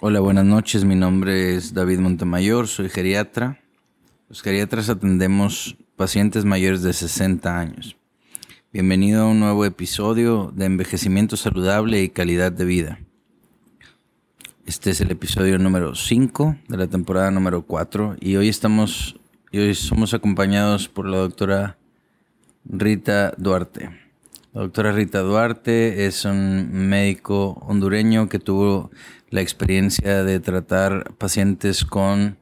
Hola, buenas noches. Mi nombre es David Montemayor, soy geriatra. Los geriatras atendemos pacientes mayores de 60 años. Bienvenido a un nuevo episodio de envejecimiento saludable y calidad de vida. Este es el episodio número 5 de la temporada número 4 y hoy estamos y hoy somos acompañados por la doctora Rita Duarte. Doctora Rita Duarte es un médico hondureño que tuvo la experiencia de tratar pacientes con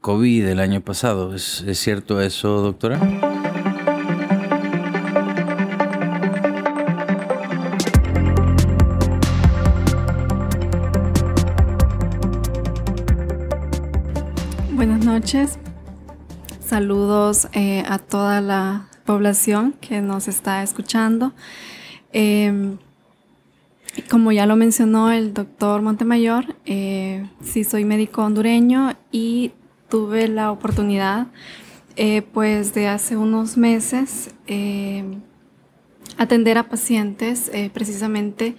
COVID el año pasado. ¿Es, cierto eso, doctora? Buenas noches. Saludos eh, a toda la población que nos está escuchando. Em, como ya lo mencionó el doctor Montemayor, eh, sí soy médico hondureño y tuve la oportunidad, eh, pues de hace unos meses, eh, atender a pacientes precisamente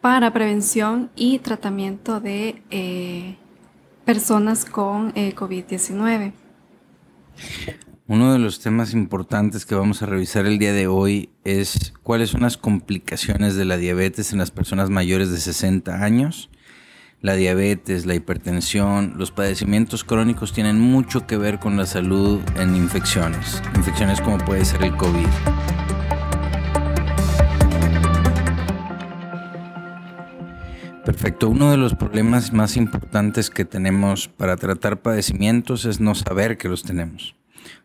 para prevención y tratamiento de personas con COVID-19. Uno de los temas importantes que vamos a revisar el día de hoy es cuáles son las complicaciones de la diabetes en las personas mayores de 60 años. La diabetes, la hipertensión, los padecimientos crónicos tienen mucho que ver con la salud en infecciones, infecciones como puede ser el COVID. Perfecto. Uno de los problemas más importantes que tenemos para tratar padecimientos es no saber que los tenemos.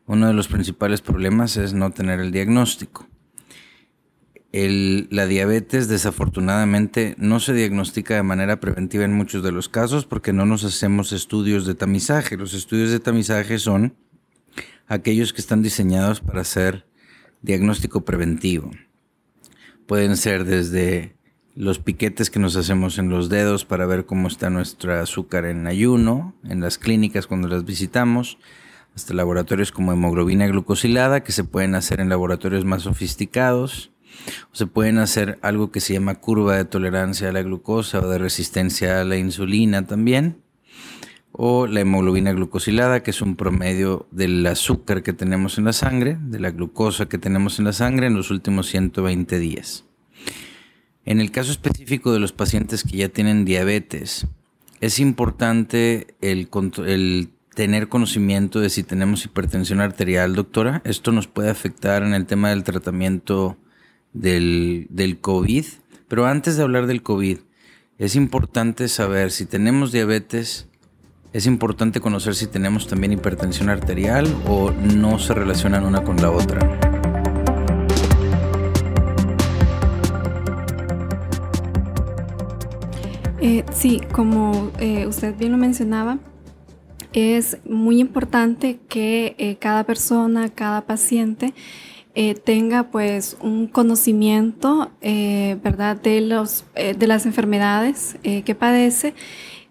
Uno de los principales problemas es no tener el diagnóstico. la diabetes desafortunadamente no se diagnostica de manera preventiva en muchos de los casos porque no nos hacemos estudios de tamizaje. Los estudios de tamizaje son aquellos que están diseñados para hacer diagnóstico preventivo. Pueden ser desde los piquetes que nos hacemos en los dedos para ver cómo está nuestro azúcar en ayuno, en las clínicas cuando las visitamos, hasta laboratorios como hemoglobina glucosilada que se pueden hacer en laboratorios más sofisticados. O se pueden hacer algo que se llama curva de tolerancia a la glucosa o de resistencia a la insulina también. O la hemoglobina glucosilada, que es un promedio del azúcar que tenemos en la sangre, de la glucosa que tenemos en la sangre en los últimos 120 días. En el caso específico de los pacientes que ya tienen diabetes, es importante el, el tener conocimiento de si tenemos hipertensión arterial, doctora. Esto nos puede afectar en el tema del tratamiento del, del COVID. Pero antes de hablar del COVID, es importante saber si tenemos diabetes, es importante conocer si tenemos también hipertensión arterial o no se relacionan una con la otra. Eh, sí, como eh, usted bien lo mencionaba, es muy importante que eh, cada persona, cada paciente eh, tenga pues un conocimiento, eh, ¿verdad?, de, los, de las enfermedades que padece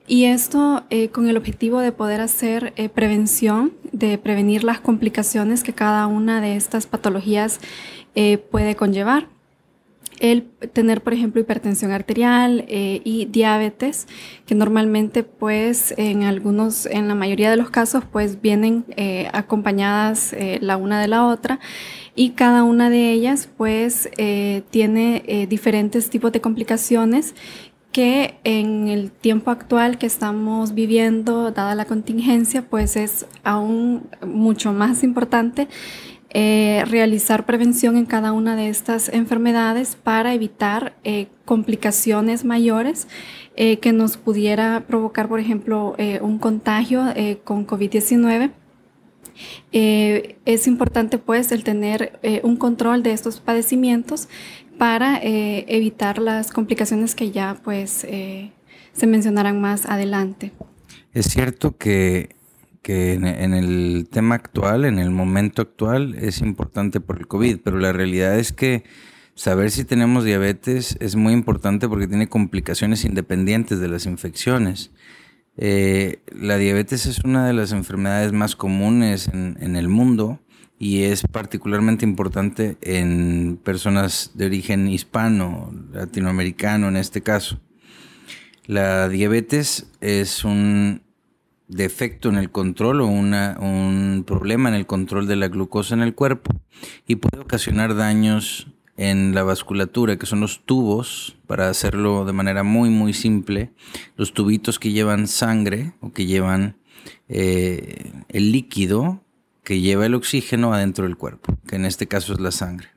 y esto con el objetivo de poder hacer prevención, de prevenir las complicaciones que cada una de estas patologías puede conllevar el tener, por ejemplo, hipertensión arterial eh, y diabetes, que normalmente, pues, en algunos, en la mayoría de los casos, pues, vienen eh, acompañadas eh, la una de la otra y cada una de ellas, pues, tiene diferentes tipos de complicaciones que en el tiempo actual que estamos viviendo, dada la contingencia, pues es aún mucho más importante eh, realizar prevención en cada una de estas enfermedades para evitar eh, complicaciones mayores eh, que nos pudiera provocar, por ejemplo, un contagio con COVID-19. es importante pues el tener un control de estos padecimientos para evitar las complicaciones que ya pues se mencionarán más adelante. Es cierto que que en, el tema actual, en el momento actual, es importante por el COVID, pero la realidad es que saber si tenemos diabetes es muy importante porque tiene complicaciones independientes de las infecciones. Eh, la diabetes es una de las enfermedades más comunes en, en, el mundo y es particularmente importante en personas de origen hispano, latinoamericano en este caso. La diabetes es un defecto en el control o un problema en el control de la glucosa en el cuerpo y puede ocasionar daños en la vasculatura, que son los tubos, para hacerlo de manera muy muy simple, los tubitos que llevan sangre o que llevan eh, el líquido que lleva el oxígeno adentro del cuerpo, que en este caso es la sangre.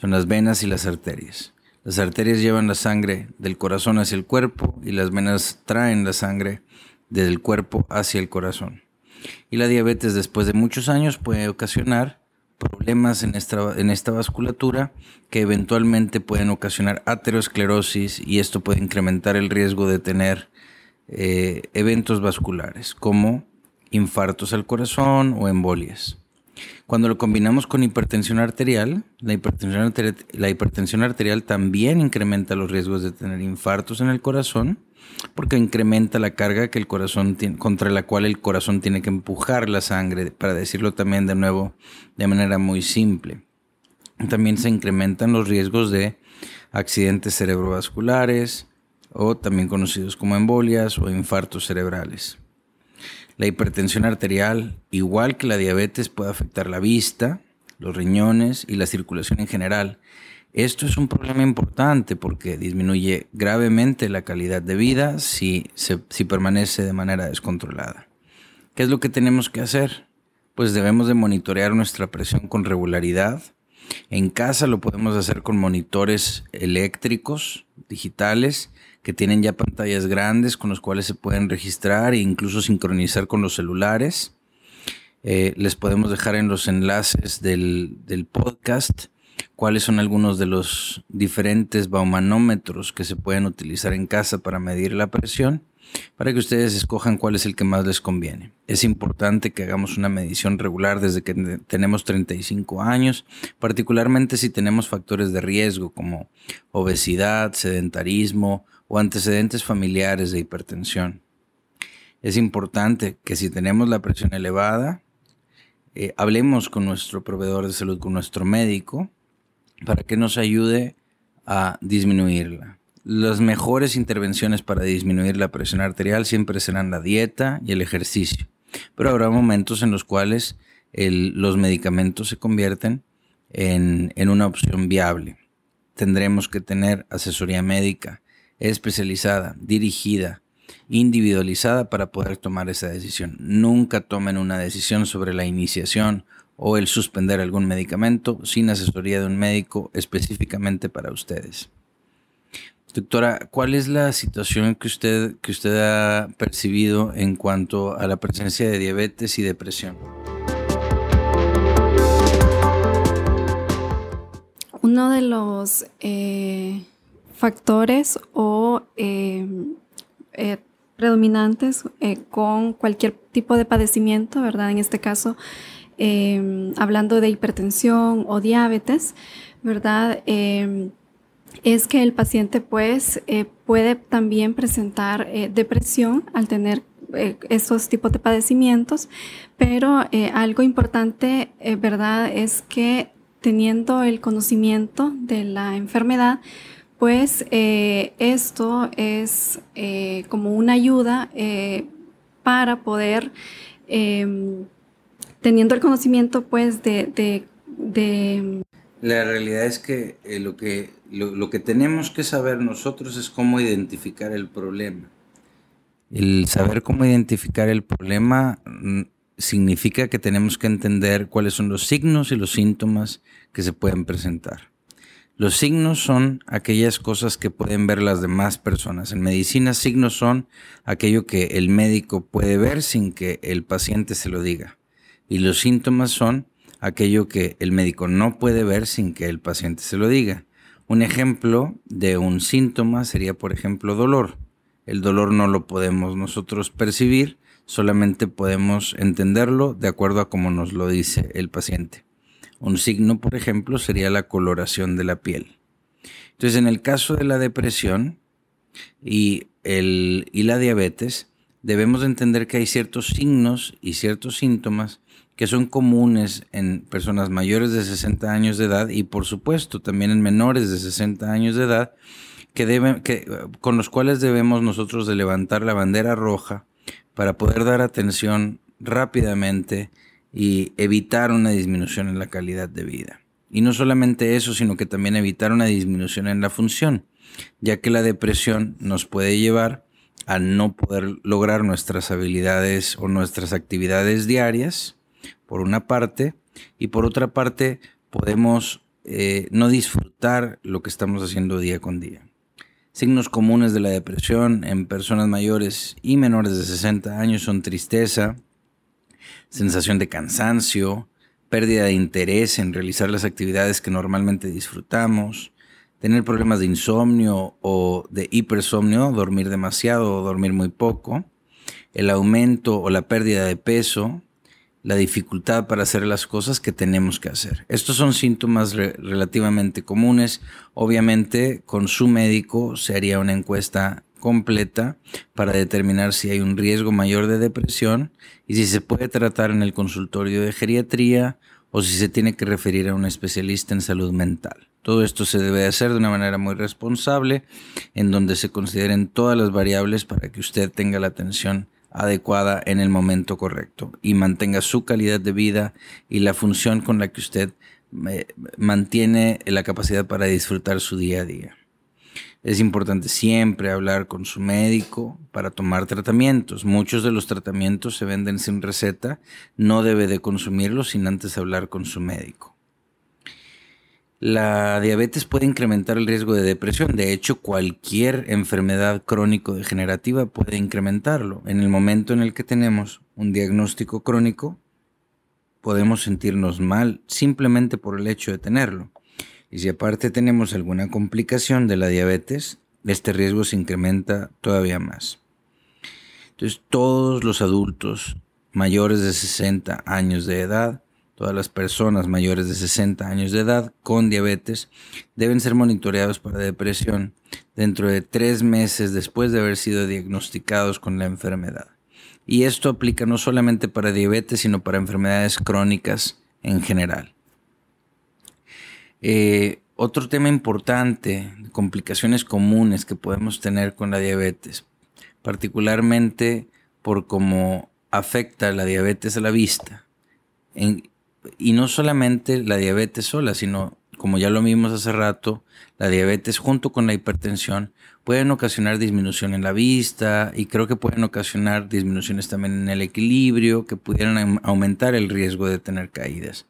Son las venas y las arterias. Las arterias llevan la sangre del corazón hacia el cuerpo y las venas traen la sangre del cuerpo hacia el corazón. Y la diabetes después de muchos años puede ocasionar problemas en esta, en esta vasculatura que eventualmente pueden ocasionar aterosclerosis y esto puede incrementar el riesgo de tener eh, eventos vasculares como infartos al corazón o embolias. Cuando lo combinamos con hipertensión arterial, la hipertensión arterial, también incrementa los riesgos de tener infartos en el corazón, porque incrementa la carga que el corazón contra la cual el corazón tiene que empujar la sangre, para decirlo también de nuevo de manera muy simple. También se incrementan los riesgos de accidentes cerebrovasculares o también conocidos como embolias o infartos cerebrales. La hipertensión arterial, igual que la diabetes, puede afectar la vista, los riñones y la circulación en general. Esto es un problema importante porque disminuye gravemente la calidad de vida si, si permanece de manera descontrolada. ¿Qué es lo que tenemos que hacer? Pues debemos de monitorear nuestra presión con regularidad. En casa lo podemos hacer con monitores eléctricos, digitales, que tienen ya pantallas grandes con los cuales se pueden registrar e incluso sincronizar con los celulares. Eh, les podemos dejar en los enlaces del, del, podcast cuáles son algunos de los diferentes baumanómetros que se pueden utilizar en casa para medir la presión, para que ustedes escojan cuál es el que más les conviene. Es importante que hagamos una medición regular desde que tenemos 35 años, particularmente si tenemos factores de riesgo como obesidad, sedentarismo, o antecedentes familiares de hipertensión. Es importante que si tenemos la presión elevada, eh, hablemos con nuestro proveedor de salud, con nuestro médico, para que nos ayude a disminuirla. Las mejores intervenciones para disminuir la presión arterial siempre serán la dieta y el ejercicio, pero habrá momentos en los cuales los medicamentos se convierten en, en una opción viable. Tendremos que tener asesoría médica, especializada, dirigida, individualizada para poder tomar esa decisión. Nunca tomen una decisión sobre la iniciación o el suspender algún medicamento sin asesoría de un médico específicamente para ustedes. Doctora, ¿cuál es la situación que usted, que usted ha percibido en cuanto a la presencia de diabetes y depresión? Uno de los eh, factores o eh, eh, predominantes eh, con cualquier tipo de padecimiento, ¿verdad? En este caso, hablando de hipertensión o diabetes, ¿verdad? es que el paciente pues puede también presentar depresión al tener esos tipos de padecimientos, pero algo importante, ¿verdad? Es que teniendo el conocimiento de la enfermedad, pues eh, esto es eh, como una ayuda eh, para poder, em, teniendo el conocimiento pues de... La realidad es que, lo, que lo, que tenemos que saber nosotros es cómo identificar el problema. El saber cómo identificar el problema mm, significa que tenemos que entender cuáles son los signos y los síntomas que se pueden presentar. Los signos son aquellas cosas que pueden ver las demás personas. En medicina, signos son aquello que el médico puede ver sin que el paciente se lo diga. Y los síntomas son aquello que el médico no puede ver sin que el paciente se lo diga. Un ejemplo de un síntoma sería, por ejemplo, dolor. El dolor no lo podemos nosotros percibir, solamente podemos entenderlo de acuerdo a cómo nos lo dice el paciente. Un signo, por ejemplo, sería la coloración de la piel. Entonces, en el caso de la depresión y, el, y la diabetes, debemos entender que hay ciertos signos y ciertos síntomas que son comunes en personas mayores de 60 años de edad y por supuesto también en menores de 60 años de edad que deben, que, con los cuales debemos nosotros de levantar la bandera roja para poder dar atención rápidamente y evitar una disminución en la calidad de vida. Y no solamente eso, sino que también evitar una disminución en la función, ya que la depresión nos puede llevar a no poder lograr nuestras habilidades o nuestras actividades diarias, por una parte, y por otra parte podemos eh, no disfrutar lo que estamos haciendo día con día. Signos comunes de la depresión en personas mayores y menores de 60 años son tristeza, sensación de cansancio, pérdida de interés en realizar las actividades que normalmente disfrutamos, tener problemas de insomnio o de hipersomnio, dormir demasiado o dormir muy poco, el aumento o la pérdida de peso, la dificultad para hacer las cosas que tenemos que hacer. Estos son síntomas relativamente comunes. Obviamente, con su médico se haría una encuesta completa para determinar si hay un riesgo mayor de depresión y si se puede tratar en el consultorio de geriatría o si se tiene que referir a un especialista en salud mental. Todo esto se debe hacer de una manera muy responsable, en donde se consideren todas las variables para que usted tenga la atención adecuada en el momento correcto y mantenga su calidad de vida y la función con la que usted eh, mantiene la capacidad para disfrutar su día a día. Es importante siempre hablar con su médico para tomar tratamientos. Muchos de los tratamientos se venden sin receta. No debe de consumirlos sin antes hablar con su médico. La diabetes puede incrementar el riesgo de depresión. De hecho, cualquier enfermedad crónico-degenerativa puede incrementarlo. En el momento en el que tenemos un diagnóstico crónico, podemos sentirnos mal simplemente por el hecho de tenerlo. Y si aparte tenemos alguna complicación de la diabetes, este riesgo se incrementa todavía más. Entonces, todos los adultos mayores de 60 años de edad Todas las personas mayores de 60 años de edad con diabetes deben ser monitoreados para depresión dentro de tres meses después de haber sido diagnosticados con la enfermedad. Y esto aplica no solamente para diabetes, sino para enfermedades crónicas en general. Eh, otro tema importante, complicaciones comunes que podemos tener con la diabetes, particularmente por cómo afecta la diabetes a la vista. Y no solamente la diabetes sola, sino, como ya lo vimos hace rato, la diabetes junto con la hipertensión pueden ocasionar disminución en la vista y creo que pueden ocasionar disminuciones también en el equilibrio que pudieran aumentar el riesgo de tener caídas.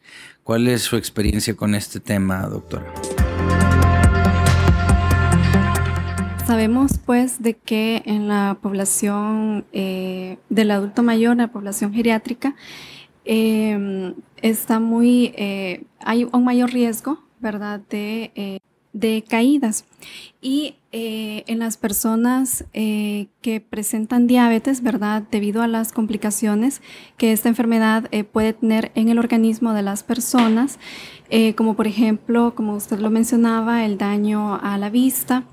¿Cuál es su experiencia con este tema, doctora? Sabemos pues de que en la población eh, del adulto mayor, la población geriátrica, Em, está muy, eh, hay un mayor riesgo, ¿verdad?, de, eh, de caídas. Y eh, en las personas que presentan diabetes, ¿verdad?, debido a las complicaciones que esta enfermedad puede tener en el organismo de las personas, como por ejemplo, como usted lo mencionaba, el daño a la vista,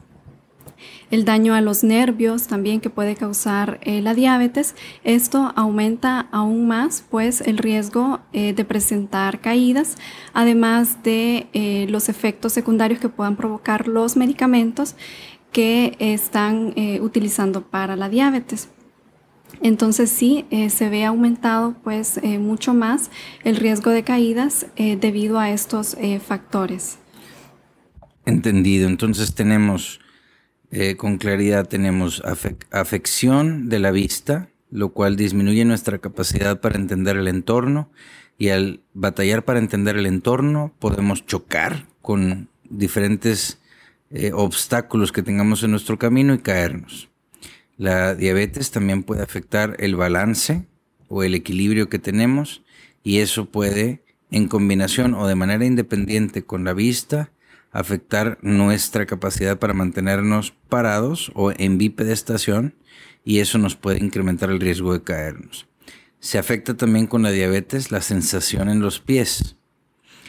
el daño a los nervios también que puede causar eh, la diabetes. Esto aumenta aún más pues el riesgo eh, de presentar caídas, además de eh, los efectos secundarios que puedan provocar los medicamentos que están utilizando para la diabetes. Entonces sí, se ve aumentado pues mucho más el riesgo de caídas debido a estos factores. Entendido. Entonces tenemos eh, con claridad tenemos afección de la vista, lo cual disminuye nuestra capacidad para entender el entorno y al batallar para entender el entorno podemos chocar con diferentes eh, obstáculos que tengamos en nuestro camino y caernos. La diabetes también puede afectar el balance o el equilibrio que tenemos y eso puede, en combinación o de manera independiente con la vista, afectar nuestra capacidad para mantenernos parados o en bipedestación y eso nos puede incrementar el riesgo de caernos. Se afecta también con la diabetes la sensación en los pies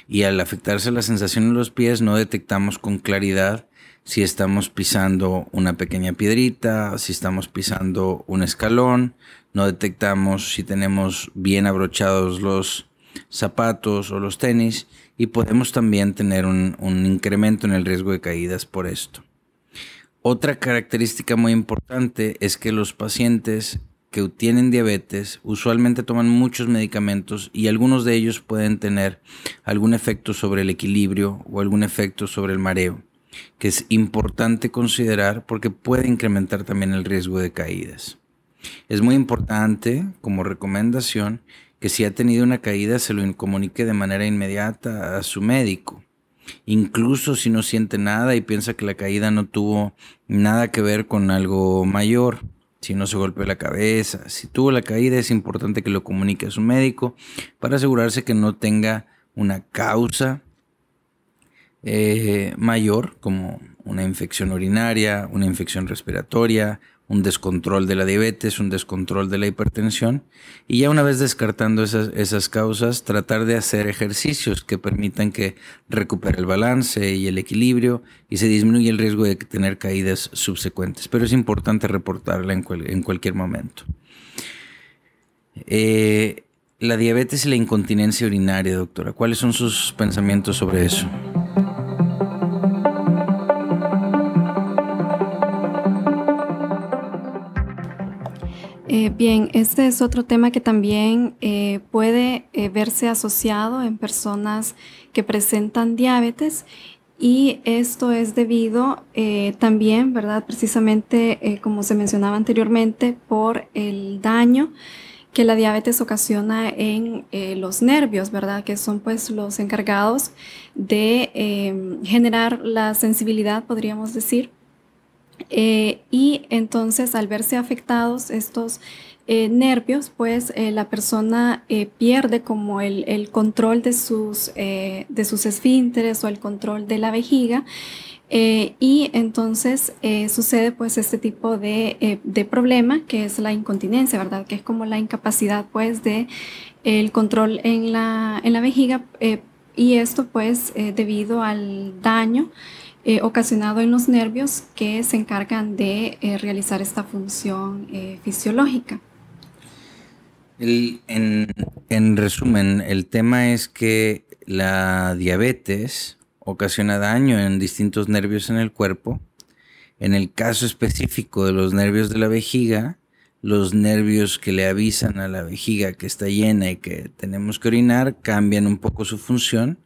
y al afectarse la sensación en los pies no detectamos con claridad si estamos pisando una pequeña piedrita, si estamos pisando un escalón, no detectamos si tenemos bien abrochados los zapatos o los tenis y podemos también tener un, incremento en el riesgo de caídas por esto. Otra característica muy importante es que los pacientes que tienen diabetes usualmente toman muchos medicamentos y algunos de ellos pueden tener algún efecto sobre el equilibrio o algún efecto sobre el mareo, que es importante considerar porque puede incrementar también el riesgo de caídas. Es muy importante, como recomendación, que si ha tenido una caída se lo comunique de manera inmediata a su médico. Incluso si no siente nada y piensa que la caída no tuvo nada que ver con algo mayor, si no se golpeó la cabeza, si tuvo la caída es importante que lo comunique a su médico para asegurarse que no tenga una causa eh, mayor como una infección urinaria, una infección respiratoria, un descontrol de la diabetes, un descontrol de la hipertensión. Y ya una vez descartando esas, esas causas, tratar de hacer ejercicios que permitan que recupere el balance y el equilibrio y se disminuye el riesgo de tener caídas subsecuentes. Pero es importante reportarla en, en cualquier momento. Eh, la diabetes y la incontinencia urinaria, doctora, ¿cuáles son sus pensamientos sobre eso? Eh, bien, este es otro tema que también eh, puede eh, verse asociado en personas que presentan diabetes y esto es debido también, ¿verdad? Precisamente, como se mencionaba anteriormente, por el daño que la diabetes ocasiona en los nervios, ¿verdad? Que son pues los encargados de generar la sensibilidad, podríamos decir, eh, y entonces al verse afectados estos eh, nervios, pues eh, la persona pierde como el, control de sus, de sus esfínteres o el control de la vejiga. y entonces sucede pues este tipo de, de, problema que es la incontinencia, ¿verdad? Que es como la incapacidad pues de el control en la, en la vejiga y esto pues debido al daño eh, ocasionado en los nervios que se encargan de eh, realizar esta función eh, fisiológica. en, resumen, el tema es que la diabetes ocasiona daño en distintos nervios en el cuerpo. En el caso específico de los nervios de la vejiga, los nervios que le avisan a la vejiga que está llena y que tenemos que orinar cambian un poco su función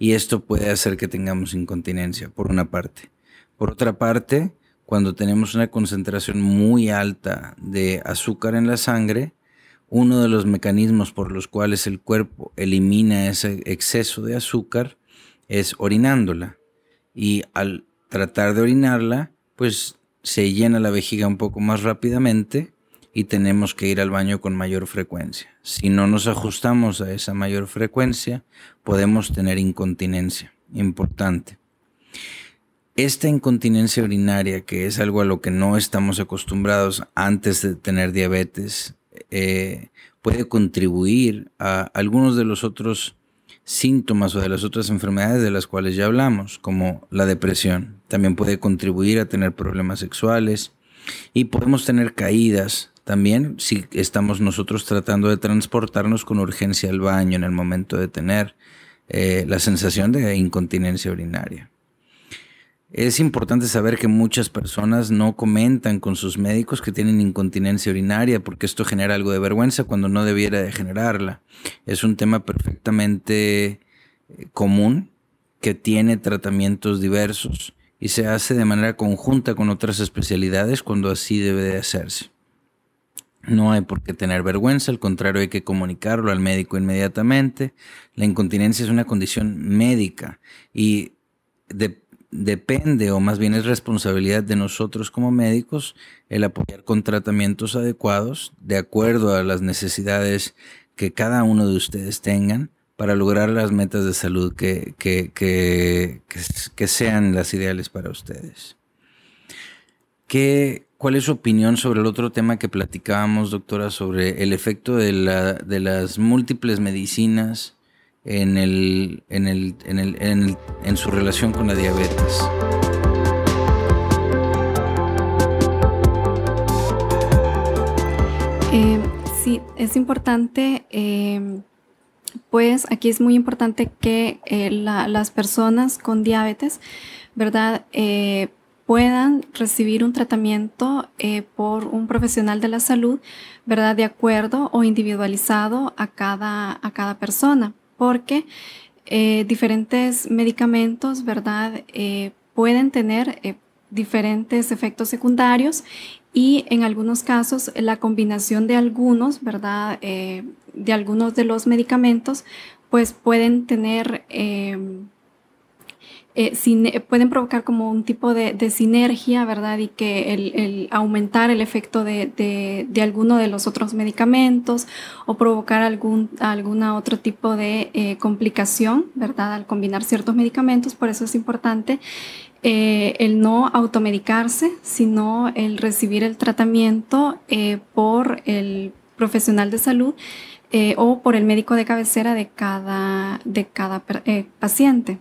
y esto puede hacer que tengamos incontinencia, por una parte. Por otra parte, cuando tenemos una concentración muy alta de azúcar en la sangre, uno de los mecanismos por los cuales el cuerpo elimina ese exceso de azúcar es orinándola. Y al tratar de orinarla, pues se llena la vejiga un poco más rápidamente y tenemos que ir al baño con mayor frecuencia. Si no nos ajustamos a esa mayor frecuencia, podemos tener incontinencia. Importante. Esta incontinencia urinaria, que es algo a lo que no estamos acostumbrados antes de tener diabetes, eh, puede contribuir a algunos de los otros síntomas o de las otras enfermedades de las cuales ya hablamos, como la depresión. También puede contribuir a tener problemas sexuales y podemos tener caídas también si estamos nosotros tratando de transportarnos con urgencia al baño en el momento de tener eh, la sensación de incontinencia urinaria. Es importante saber que muchas personas no comentan con sus médicos que tienen incontinencia urinaria porque esto genera algo de vergüenza cuando no debiera de generarla. Es un tema perfectamente eh, común que tiene tratamientos diversos y se hace de manera conjunta con otras especialidades cuando así debe de hacerse. No hay por qué tener vergüenza, al contrario hay que comunicarlo al médico inmediatamente. La incontinencia es una condición médica y depende, o más bien es responsabilidad de nosotros como médicos, el apoyar con tratamientos adecuados de acuerdo a las necesidades que cada uno de ustedes tengan para lograr las metas de salud que, que, que, sean las ideales para ustedes. ¿Qué, ¿Cuál es su opinión sobre el otro tema que platicábamos, doctora, sobre el efecto de, la, de las múltiples medicinas en, su relación con la diabetes? Eh, sí, es importante, eh, pues aquí es muy importante que eh, las personas con diabetes, ¿verdad? Puedan recibir un tratamiento eh, por un profesional de la salud, ¿verdad? De acuerdo o individualizado a cada, a cada persona, porque eh, diferentes medicamentos, ¿verdad? pueden tener diferentes efectos secundarios y en algunos casos la combinación de algunos, ¿verdad? de algunos de los medicamentos, pues pueden tener eh, pueden provocar como un tipo de, sinergia, ¿verdad? Y que el, aumentar el efecto de, alguno de los otros medicamentos o provocar algún alguna otro tipo de eh, complicación, ¿verdad? Al combinar ciertos medicamentos, por eso es importante eh, el no automedicarse, sino el recibir el tratamiento por el profesional de salud o por el médico de cabecera de cada, de cada paciente.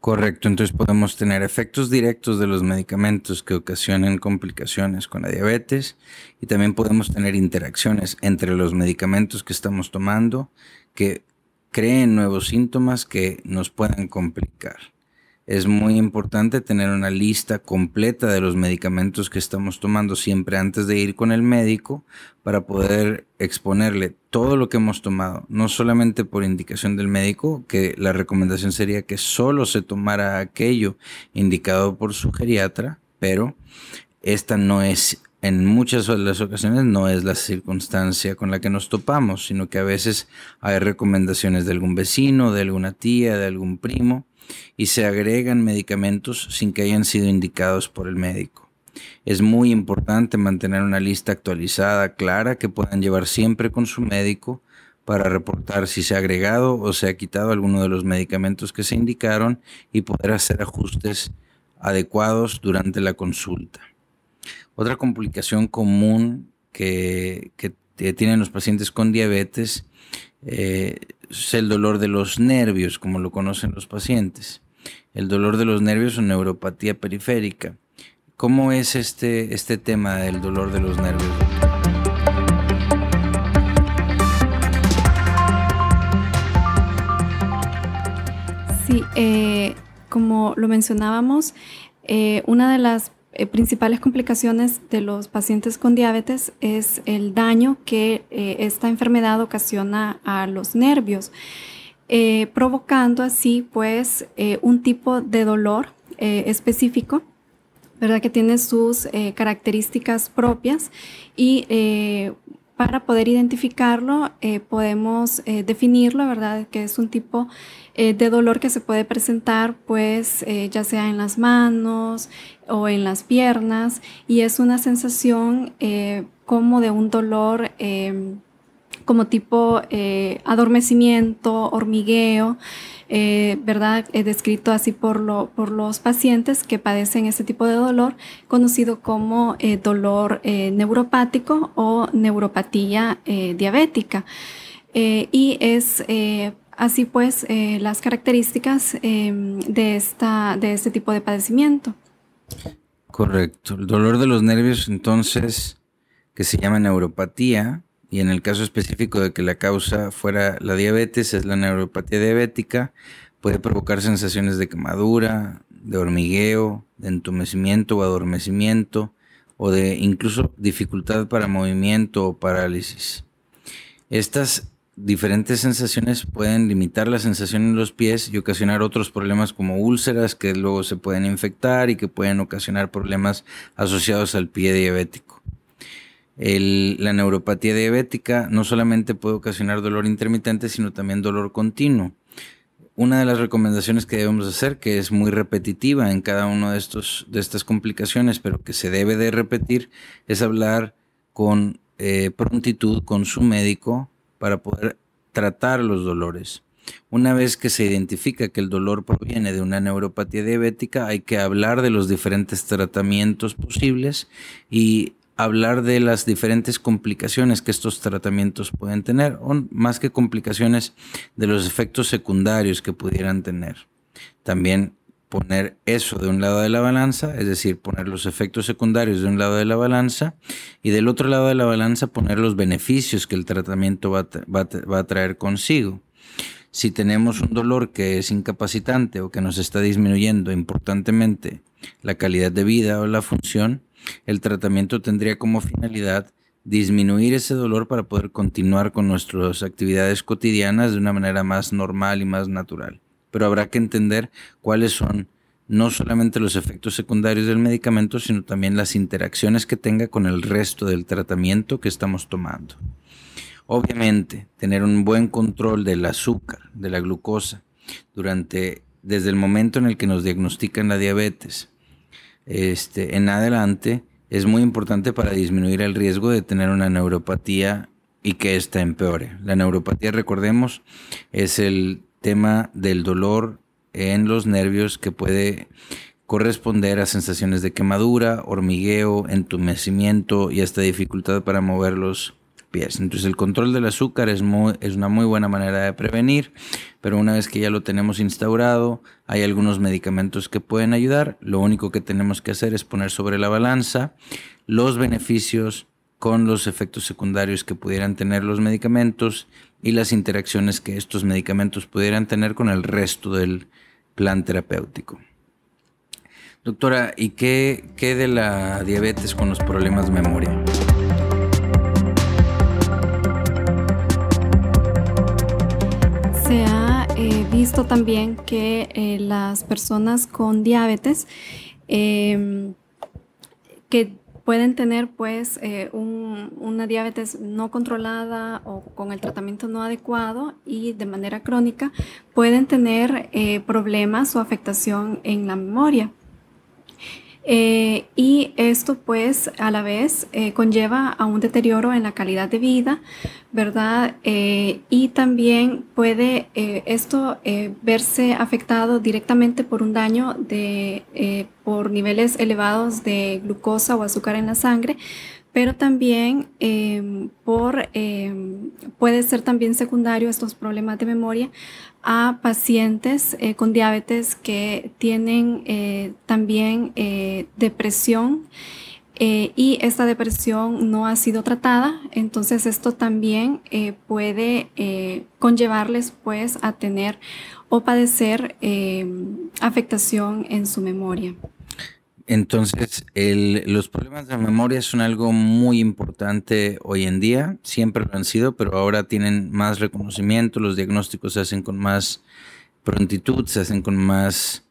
Correcto, entonces podemos tener efectos directos de los medicamentos que ocasionen complicaciones con la diabetes y también podemos tener interacciones entre los medicamentos que estamos tomando que creen nuevos síntomas que nos puedan complicar es muy importante tener una lista completa de los medicamentos que estamos tomando siempre antes de ir con el médico para poder exponerle todo lo que hemos tomado, no solamente por indicación del médico, que la recomendación sería que solo se tomara aquello indicado por su geriatra, pero esta no es en muchas de las ocasiones no es la circunstancia con la que nos topamos, sino que a veces hay recomendaciones de algún vecino, de alguna tía, de algún primo, y se agregan medicamentos sin que hayan sido indicados por el médico. Es muy importante mantener una lista actualizada, clara, que puedan llevar siempre con su médico para reportar si se ha agregado o se ha quitado alguno de los medicamentos que se indicaron y poder hacer ajustes adecuados durante la consulta. Otra complicación común que, tienen los pacientes con diabetes eh, es el dolor de los nervios, como lo conocen los pacientes. El dolor de los nervios o neuropatía periférica. ¿Cómo es este, este tema del dolor de los nervios? Sí, eh, como lo mencionábamos, eh, una de las eh, principales complicaciones de los pacientes con diabetes es el daño que eh, esta enfermedad ocasiona a los nervios, eh, provocando así pues un tipo de dolor específico, ¿verdad? Que tiene sus características propias y para poder identificarlo podemos definirlo, ¿verdad? Que es un tipo de dolor que se puede presentar pues ya sea en las manos, o en las piernas y es una sensación eh, como de un dolor em, como tipo eh, adormecimiento, hormigueo, eh, ¿verdad? descrito así por, por los pacientes que padecen ese tipo de dolor, conocido como dolor neuropático o neuropatía diabética. y es así pues las características em, de, esta, de este tipo de padecimiento. Correcto. El dolor de los nervios, entonces, que se llama neuropatía, y en el caso específico de que la causa fuera la diabetes, es la neuropatía diabética, puede provocar sensaciones de quemadura, de hormigueo, de entumecimiento o adormecimiento, o de incluso dificultad para movimiento o parálisis. Estas diferentes sensaciones pueden limitar la sensación en los pies y ocasionar otros problemas como úlceras que luego se pueden infectar y que pueden ocasionar problemas asociados al pie diabético. la neuropatía diabética no solamente puede ocasionar dolor intermitente, sino también dolor continuo. Una de las recomendaciones que debemos hacer, que es muy repetitiva en cada una de, de estas complicaciones, pero que se debe de repetir, es hablar con eh, prontitud con su médico para poder tratar los dolores. Una vez que se identifica que el dolor proviene de una neuropatía diabética, hay que hablar de los diferentes tratamientos posibles y hablar de las diferentes complicaciones que estos tratamientos pueden tener, o más que complicaciones, de los efectos secundarios que pudieran tener. También poner eso de un lado de la balanza, es decir, poner los efectos secundarios de un lado de la balanza y del otro lado de la balanza poner los beneficios que el tratamiento va, a traer consigo. Si tenemos un dolor que es incapacitante o que nos está disminuyendo importantemente la calidad de vida o la función, el tratamiento tendría como finalidad disminuir ese dolor para poder continuar con nuestras actividades cotidianas de una manera más normal y más natural. Pero habrá que entender cuáles son no solamente los efectos secundarios del medicamento, sino también las interacciones que tenga con el resto del tratamiento que estamos tomando. Obviamente, tener un buen control del azúcar, de la glucosa, durante desde el momento en el que nos diagnostican la diabetes, este, en adelante, es muy importante para disminuir el riesgo de tener una neuropatía y que ésta empeore. La neuropatía, recordemos, es el tema del dolor en los nervios que puede corresponder a sensaciones de quemadura, hormigueo, entumecimiento y hasta dificultad para moverlos pies. Entonces el control del azúcar es, muy, es una muy buena manera de prevenir, pero una vez que ya lo tenemos instaurado, hay algunos medicamentos que pueden ayudar. Lo único que tenemos que hacer es poner sobre la balanza los beneficios con los efectos secundarios que pudieran tener los medicamentos y las interacciones que estos medicamentos pudieran tener con el resto del plan terapéutico. Doctora, ¿y qué, qué de la diabetes con los problemas de memoria? Se ha eh, visto también que eh, las personas con diabetes em, que pueden tener pues eh, una diabetes no controlada o con el tratamiento no adecuado y de manera crónica pueden tener problemas o afectación en la memoria. Eh, y esto pues a la vez eh, conlleva a un deterioro en la calidad de vida, ¿verdad? Eh, y también puede esto verse afectado directamente por un daño de, por niveles elevados de glucosa o azúcar en la sangre, pero también em, por, em, puede ser también secundario estos problemas de memoria a pacientes eh, con diabetes que tienen eh, también eh, depresión y esta depresión no ha sido tratada, entonces esto también puede conllevarles pues a tener o padecer afectación en su memoria. Entonces, los problemas de memoria son algo muy importante hoy en día, siempre lo han sido, pero ahora tienen más reconocimiento, los diagnósticos se hacen con más prontitud, se hacen con más,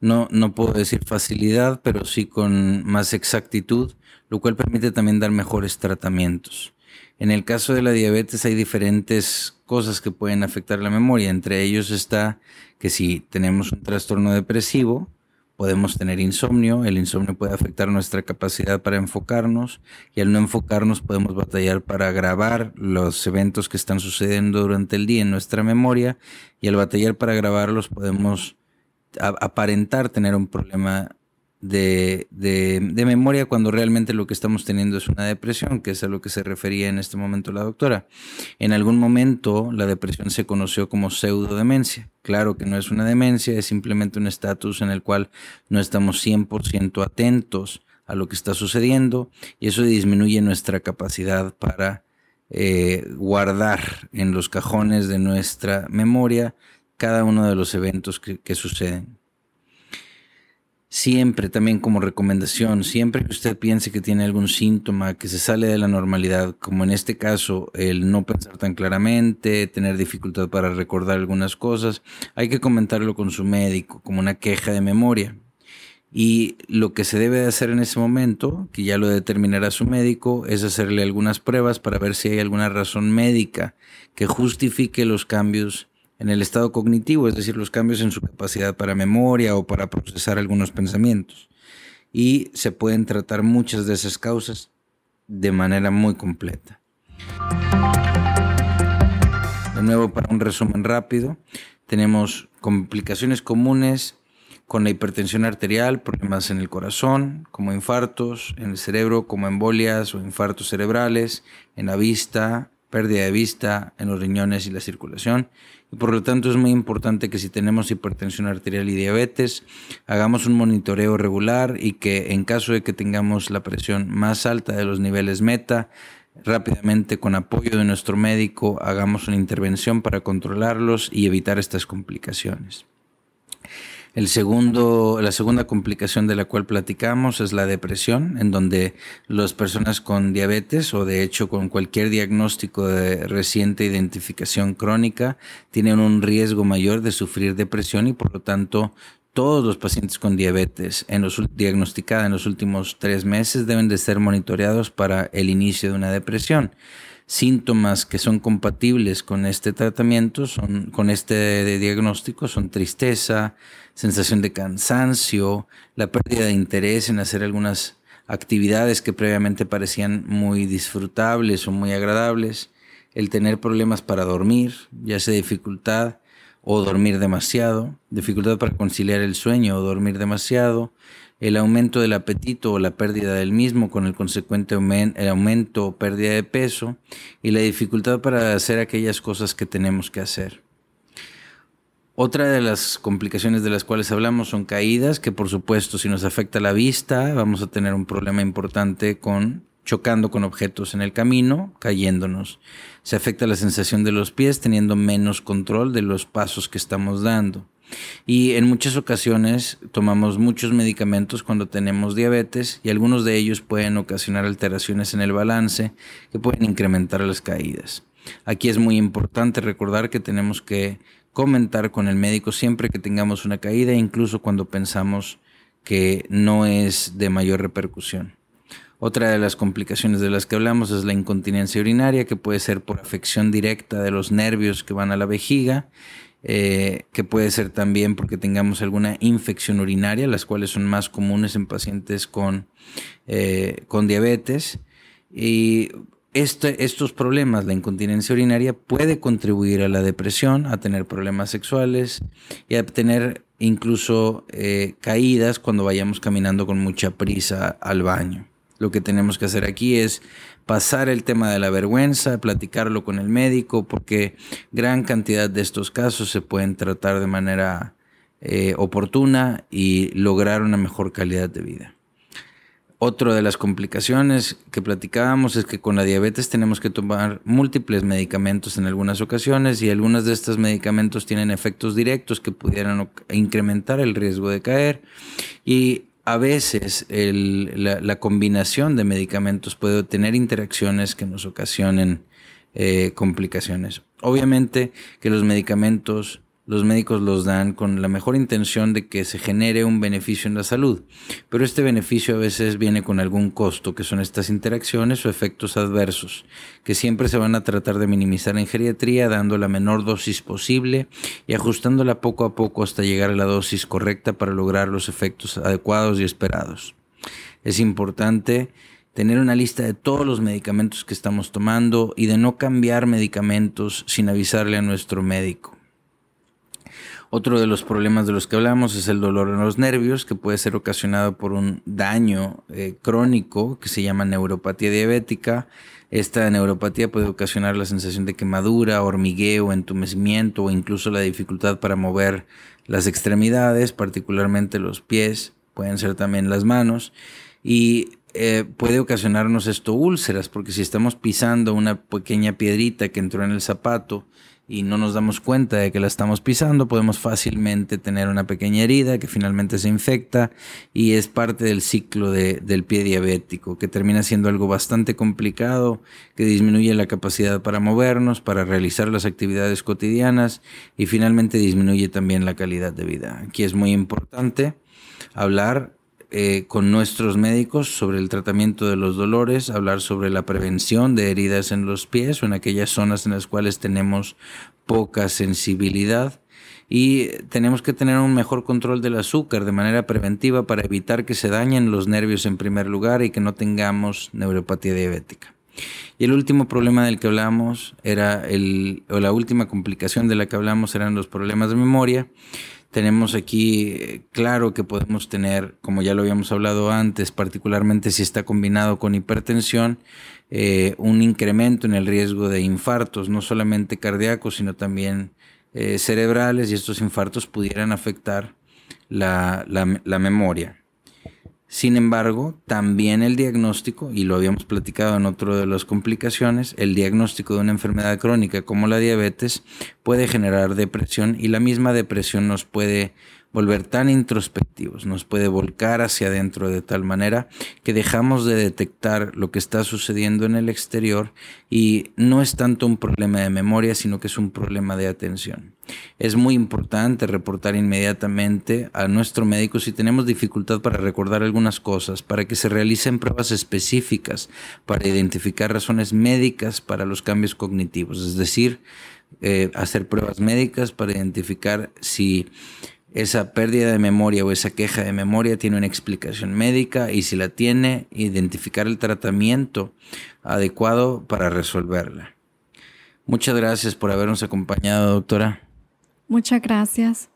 no, no puedo decir facilidad, pero sí con más exactitud, lo cual permite también dar mejores tratamientos. En el caso de la diabetes hay diferentes cosas que pueden afectar la memoria, entre ellos está que si tenemos un trastorno depresivo, podemos tener insomnio, el insomnio puede afectar nuestra capacidad para enfocarnos y al no enfocarnos podemos batallar para grabar los eventos que están sucediendo durante el día en nuestra memoria y al batallar para grabarlos podemos aparentar tener un problema de, de, memoria cuando realmente lo que estamos teniendo es una depresión, que es a lo que se refería en este momento la doctora. En algún momento la depresión se conoció como pseudodemencia. Claro que no es una demencia, es simplemente un estatus en el cual no estamos 100% atentos a lo que está sucediendo y eso disminuye nuestra capacidad para eh, guardar en los cajones de nuestra memoria cada uno de los eventos que suceden. Siempre, también como recomendación, siempre que usted piense que tiene algún síntoma que se sale de la normalidad, como en este caso el no pensar tan claramente, tener dificultad para recordar algunas cosas, hay que comentarlo con su médico como una queja de memoria. Y lo que se debe de hacer en ese momento, que ya lo determinará su médico, es hacerle algunas pruebas para ver si hay alguna razón médica que justifique los cambios en el estado cognitivo, es decir, los cambios en su capacidad para memoria o para procesar algunos pensamientos. Y se pueden tratar muchas de esas causas de manera muy completa. De nuevo, para un resumen rápido, tenemos complicaciones comunes con la hipertensión arterial, problemas en el corazón, como infartos, en el cerebro, como embolias o infartos cerebrales, en la vista, pérdida de vista, en los riñones y la circulación. Y por lo tanto es muy importante que si tenemos hipertensión arterial y diabetes, hagamos un monitoreo regular y que en caso de que tengamos la presión más alta de los niveles meta, rápidamente con apoyo de nuestro médico hagamos una intervención para controlarlos y evitar estas complicaciones. El segundo, la segunda complicación de la cual platicamos es la depresión, en donde las personas con diabetes o de hecho con cualquier diagnóstico de reciente identificación crónica tienen un riesgo mayor de sufrir depresión y por lo tanto todos los pacientes con diabetes en los, diagnosticada en los últimos tres meses deben de ser monitoreados para el inicio de una depresión. Síntomas que son compatibles con este tratamiento, son, con este diagnóstico, son tristeza, sensación de cansancio, la pérdida de interés en hacer algunas actividades que previamente parecían muy disfrutables o muy agradables, el tener problemas para dormir, ya sea dificultad o dormir demasiado, dificultad para conciliar el sueño o dormir demasiado, el aumento del apetito o la pérdida del mismo con el consecuente aumento o pérdida de peso y la dificultad para hacer aquellas cosas que tenemos que hacer. Otra de las complicaciones de las cuales hablamos son caídas, que por supuesto si nos afecta la vista vamos a tener un problema importante con chocando con objetos en el camino, cayéndonos. Se afecta la sensación de los pies teniendo menos control de los pasos que estamos dando. Y en muchas ocasiones tomamos muchos medicamentos cuando tenemos diabetes y algunos de ellos pueden ocasionar alteraciones en el balance que pueden incrementar las caídas. Aquí es muy importante recordar que tenemos que comentar con el médico siempre que tengamos una caída, incluso cuando pensamos que no es de mayor repercusión. Otra de las complicaciones de las que hablamos es la incontinencia urinaria, que puede ser por afección directa de los nervios que van a la vejiga eh, que puede ser también porque tengamos alguna infección urinaria, las cuales son más comunes en pacientes con, eh, con diabetes. Este, estos problemas, la incontinencia urinaria, puede contribuir a la depresión, a tener problemas sexuales y a tener incluso eh, caídas cuando vayamos caminando con mucha prisa al baño. Lo que tenemos que hacer aquí es pasar el tema de la vergüenza, platicarlo con el médico, porque gran cantidad de estos casos se pueden tratar de manera eh, oportuna y lograr una mejor calidad de vida. Otra de las complicaciones que platicábamos es que con la diabetes tenemos que tomar múltiples medicamentos en algunas ocasiones y algunos de estos medicamentos tienen efectos directos que pudieran incrementar el riesgo de caer y a veces la, combinación de medicamentos puede tener interacciones que nos ocasionen eh, complicaciones. Obviamente que los medicamentos los médicos los dan con la mejor intención de que se genere un beneficio en la salud, pero este beneficio a veces viene con algún costo, que son estas interacciones o efectos adversos, que siempre se van a tratar de minimizar en geriatría dando la menor dosis posible y ajustándola poco a poco hasta llegar a la dosis correcta para lograr los efectos adecuados y esperados. Es importante tener una lista de todos los medicamentos que estamos tomando y de no cambiar medicamentos sin avisarle a nuestro médico. Otro de los problemas de los que hablamos es el dolor en los nervios, que puede ser ocasionado por un daño eh, crónico que se llama neuropatía diabética. Esta neuropatía puede ocasionar la sensación de quemadura, hormigueo, entumecimiento o incluso la dificultad para mover las extremidades, particularmente los pies, pueden ser también las manos. Y eh, puede ocasionarnos esto úlceras, porque si estamos pisando una pequeña piedrita que entró en el zapato, y no nos damos cuenta de que la estamos pisando, podemos fácilmente tener una pequeña herida que finalmente se infecta y es parte del ciclo del pie diabético, que termina siendo algo bastante complicado, que disminuye la capacidad para movernos, para realizar las actividades cotidianas y finalmente disminuye también la calidad de vida. Aquí es muy importante hablar eh, con nuestros médicos sobre el tratamiento de los dolores, hablar sobre la prevención de heridas en los pies o en aquellas zonas en las cuales tenemos poca sensibilidad y tenemos que tener un mejor control del azúcar de manera preventiva para evitar que se dañen los nervios en primer lugar y que no tengamos neuropatía diabética. Y el último problema del que hablamos era el, o la última complicación de la que hablamos eran los problemas de memoria tenemos aquí eh, claro que podemos tener, como ya lo habíamos hablado antes, particularmente si está combinado con hipertensión, eh, un incremento en el riesgo de infartos, no solamente cardíacos, sino también eh, cerebrales, y estos infartos pudieran afectar la, la memoria. Sin embargo, también el diagnóstico, y lo habíamos platicado en otro de las complicaciones, el diagnóstico de una enfermedad crónica como la diabetes puede generar depresión y la misma depresión nos puede volver tan introspectivos, nos puede volcar hacia adentro de tal manera que dejamos de detectar lo que está sucediendo en el exterior y no es tanto un problema de memoria, sino que es un problema de atención. Es muy importante reportar inmediatamente a nuestro médico si tenemos dificultad para recordar algunas cosas, para que se realicen pruebas específicas para identificar razones médicas para los cambios cognitivos, es decir, eh, hacer pruebas médicas para identificar si esa pérdida de memoria o esa queja de memoria tiene una explicación médica y si la tiene, identificar el tratamiento adecuado para resolverla. Muchas gracias por habernos acompañado, doctora. Muchas gracias.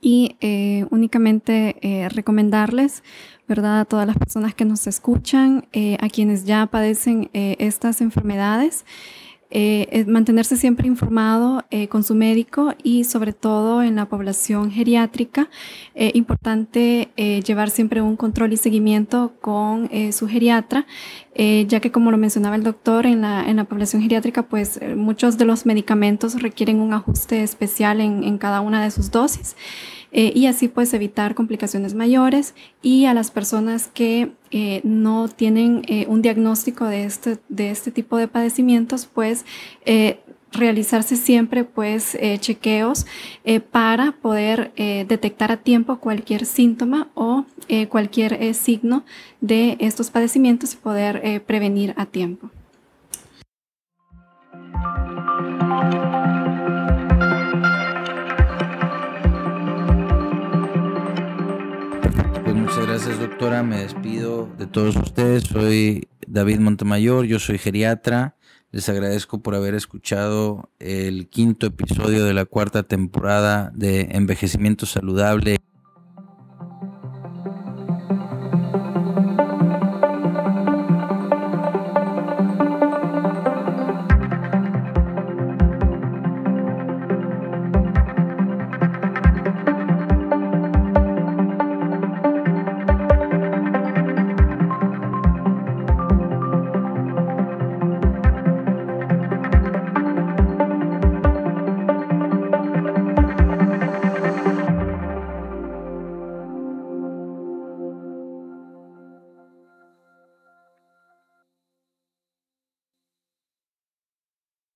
Y eh, únicamente eh, recomendarles, ¿verdad? A todas las personas que nos escuchan, eh, a quienes ya padecen estas enfermedades, eh, mantenerse siempre informado eh, con su médico y sobre todo en la población geriátrica, eh, importante eh, llevar siempre un control y seguimiento con su geriatra, ya que como lo mencionaba el doctor, en la, en la población geriátrica pues muchos de los medicamentos requieren un ajuste especial en, en cada una de sus dosis. Eh, y así pues evitar complicaciones mayores y a las personas que eh, no tienen eh, un diagnóstico de este, de este tipo de padecimientos, pues realizarse siempre pues chequeos para poder detectar a tiempo cualquier síntoma o cualquier signo de estos padecimientos y poder prevenir a tiempo. Gracias doctora, me despido de todos ustedes. Soy David Montemayor, yo soy geriatra. Les agradezco por haber escuchado el quinto episodio de la cuarta temporada de Envejecimiento Saludable.